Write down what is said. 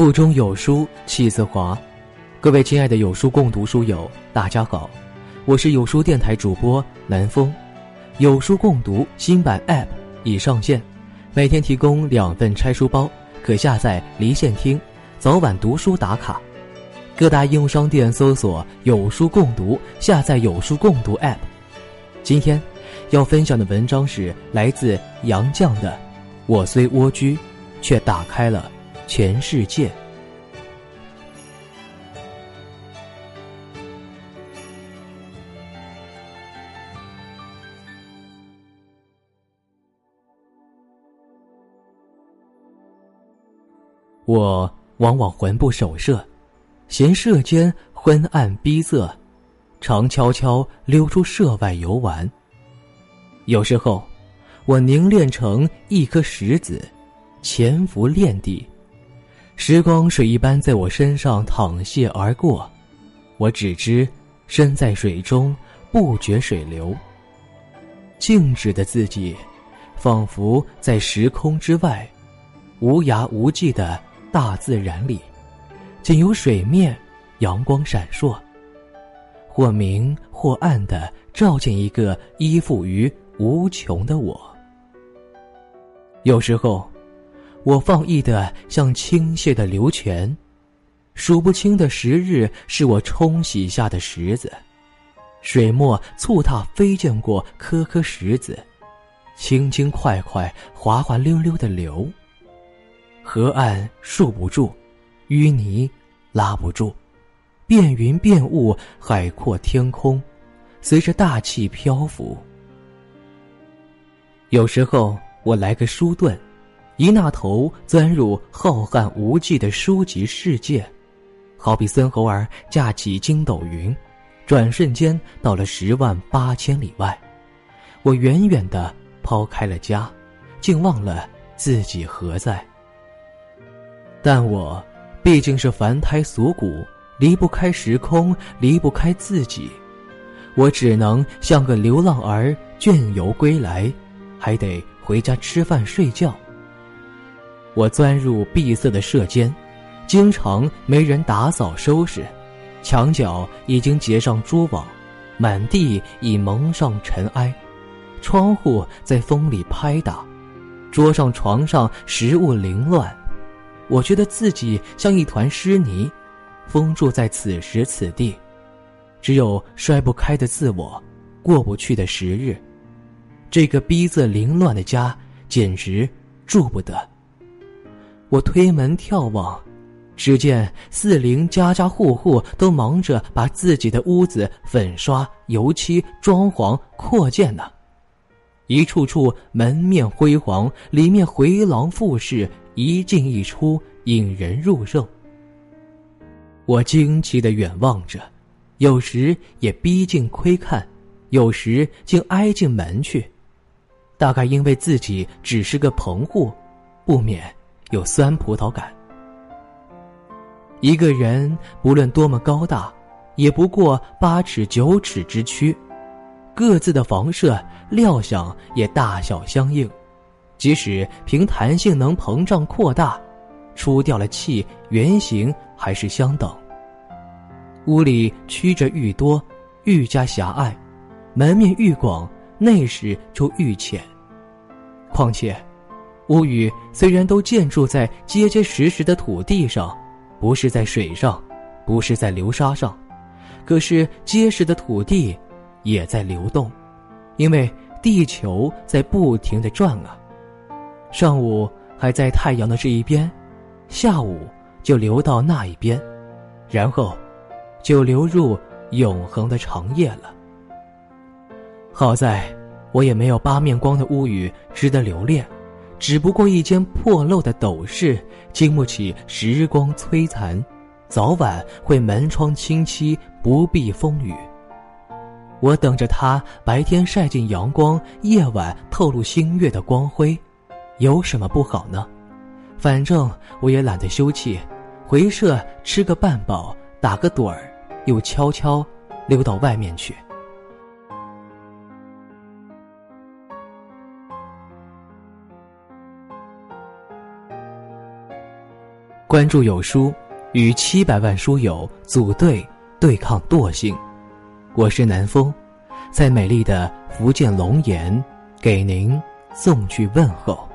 腹中有书气自华，各位亲爱的有书共读书友，大家好，我是有书电台主播南风。有书共读新版 App 已上线，每天提供两份拆书包，可下载离线听，早晚读书打卡。各大应用商店搜索“有书共读”，下载有书共读 App。今天要分享的文章是来自杨绛的《我虽蜗居，却打开了》。全世界，我往往魂不守舍，嫌舍间昏暗逼仄，常悄悄溜出舍外游玩。有时候，我凝练成一颗石子，潜伏炼地。时光水一般在我身上淌泻而过，我只知身在水中，不觉水流。静止的自己，仿佛在时空之外，无涯无际的大自然里，仅有水面，阳光闪烁，或明或暗的照见一个依附于无穷的我。有时候。我放逸的像倾泻的流泉，数不清的时日是我冲洗下的石子，水墨簇踏飞溅过颗颗石子，轻轻快快，滑滑溜溜的流。河岸束不住，淤泥拉不住，变云变雾，海阔天空，随着大气漂浮。有时候我来个书遁。一那头钻入浩瀚无际的书籍世界，好比孙猴儿架起筋斗云，转瞬间到了十万八千里外。我远远的抛开了家，竟忘了自己何在。但我毕竟是凡胎俗骨，离不开时空，离不开自己。我只能像个流浪儿，倦游归来，还得回家吃饭睡觉。我钻入闭塞的舍间，经常没人打扫收拾，墙角已经结上蛛网，满地已蒙上尘埃，窗户在风里拍打，桌上床上食物凌乱，我觉得自己像一团湿泥，封住在此时此地，只有摔不开的自我，过不去的时日，这个逼仄凌乱的家简直住不得。我推门眺望，只见四邻家家户户都忙着把自己的屋子粉刷、油漆、装潢、扩建呢，一处处门面辉煌，里面回廊复式，一进一出，引人入胜。我惊奇的远望着，有时也逼近窥看，有时竟挨进门去，大概因为自己只是个棚户，不免。有酸葡萄感。一个人不论多么高大，也不过八尺九尺之躯，各自的房舍料想也大小相应，即使凭弹性能膨胀扩大，出掉了气，圆形还是相等。屋里曲折愈多，愈加狭隘，门面愈广，内室就愈浅。况且。屋宇虽然都建筑在结结实实的土地上，不是在水上，不是在流沙上，可是结实的土地也在流动，因为地球在不停的转啊。上午还在太阳的这一边，下午就流到那一边，然后就流入永恒的长夜了。好在我也没有八面光的屋宇值得留恋。只不过一间破漏的斗室，经不起时光摧残，早晚会门窗清漆，不避风雨。我等着它白天晒进阳光，夜晚透露星月的光辉，有什么不好呢？反正我也懒得休憩，回舍吃个半饱，打个盹儿，又悄悄溜到外面去。关注有书，与七百万书友组队对抗惰性。我是南风，在美丽的福建龙岩给您送去问候。